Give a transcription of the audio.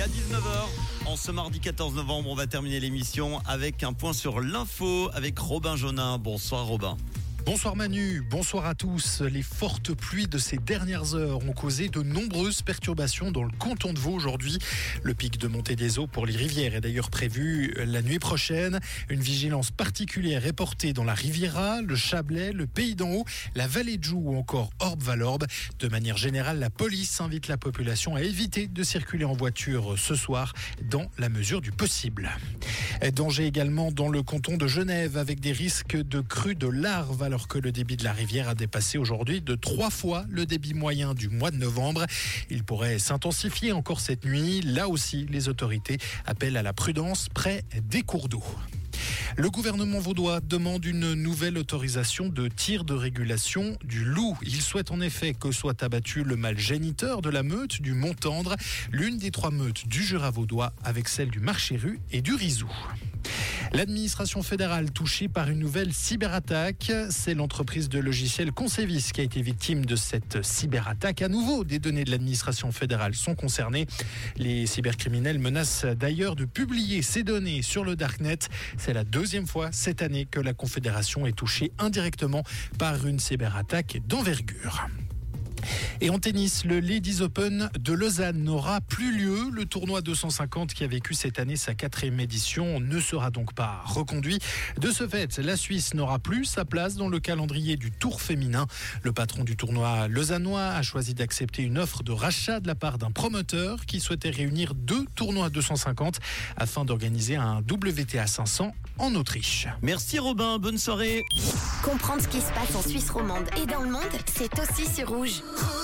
Et à 19h, en ce mardi 14 novembre, on va terminer l'émission avec un point sur l'info avec Robin Jonin. Bonsoir Robin. Bonsoir Manu, bonsoir à tous. Les fortes pluies de ces dernières heures ont causé de nombreuses perturbations dans le canton de Vaud aujourd'hui. Le pic de montée des eaux pour les rivières est d'ailleurs prévu la nuit prochaine. Une vigilance particulière est portée dans la Riviera, le Chablais, le Pays d'en Haut, la vallée de Joux ou encore Orbe-Valorbe. De manière générale, la police invite la population à éviter de circuler en voiture ce soir dans la mesure du possible. Danger également dans le canton de Genève avec des risques de crues de larves alors que le débit de la rivière a dépassé aujourd'hui de trois fois le débit moyen du mois de novembre. Il pourrait s'intensifier encore cette nuit. Là aussi, les autorités appellent à la prudence près des cours d'eau. Le gouvernement vaudois demande une nouvelle autorisation de tir de régulation du loup. Il souhaite en effet que soit abattu le mâle géniteur de la meute du Mont-Tendre, l'une des trois meutes du Jura vaudois avec celle du Marché-Rue et du Rizou. L'administration fédérale touchée par une nouvelle cyberattaque, c'est l'entreprise de logiciels Concevis qui a été victime de cette cyberattaque. À nouveau, des données de l'administration fédérale sont concernées. Les cybercriminels menacent d'ailleurs de publier ces données sur le Darknet. C'est la deuxième fois cette année que la Confédération est touchée indirectement par une cyberattaque d'envergure. Et en tennis, le Ladies Open de Lausanne n'aura plus lieu. Le tournoi 250 qui a vécu cette année sa quatrième édition ne sera donc pas reconduit. De ce fait, la Suisse n'aura plus sa place dans le calendrier du Tour féminin. Le patron du tournoi lausannois a choisi d'accepter une offre de rachat de la part d'un promoteur qui souhaitait réunir deux tournois 250 afin d'organiser un WTA 500 en Autriche. Merci Robin, bonne soirée. Comprendre ce qui se passe en Suisse romande et dans le monde, c'est aussi sur rouge. Ooh.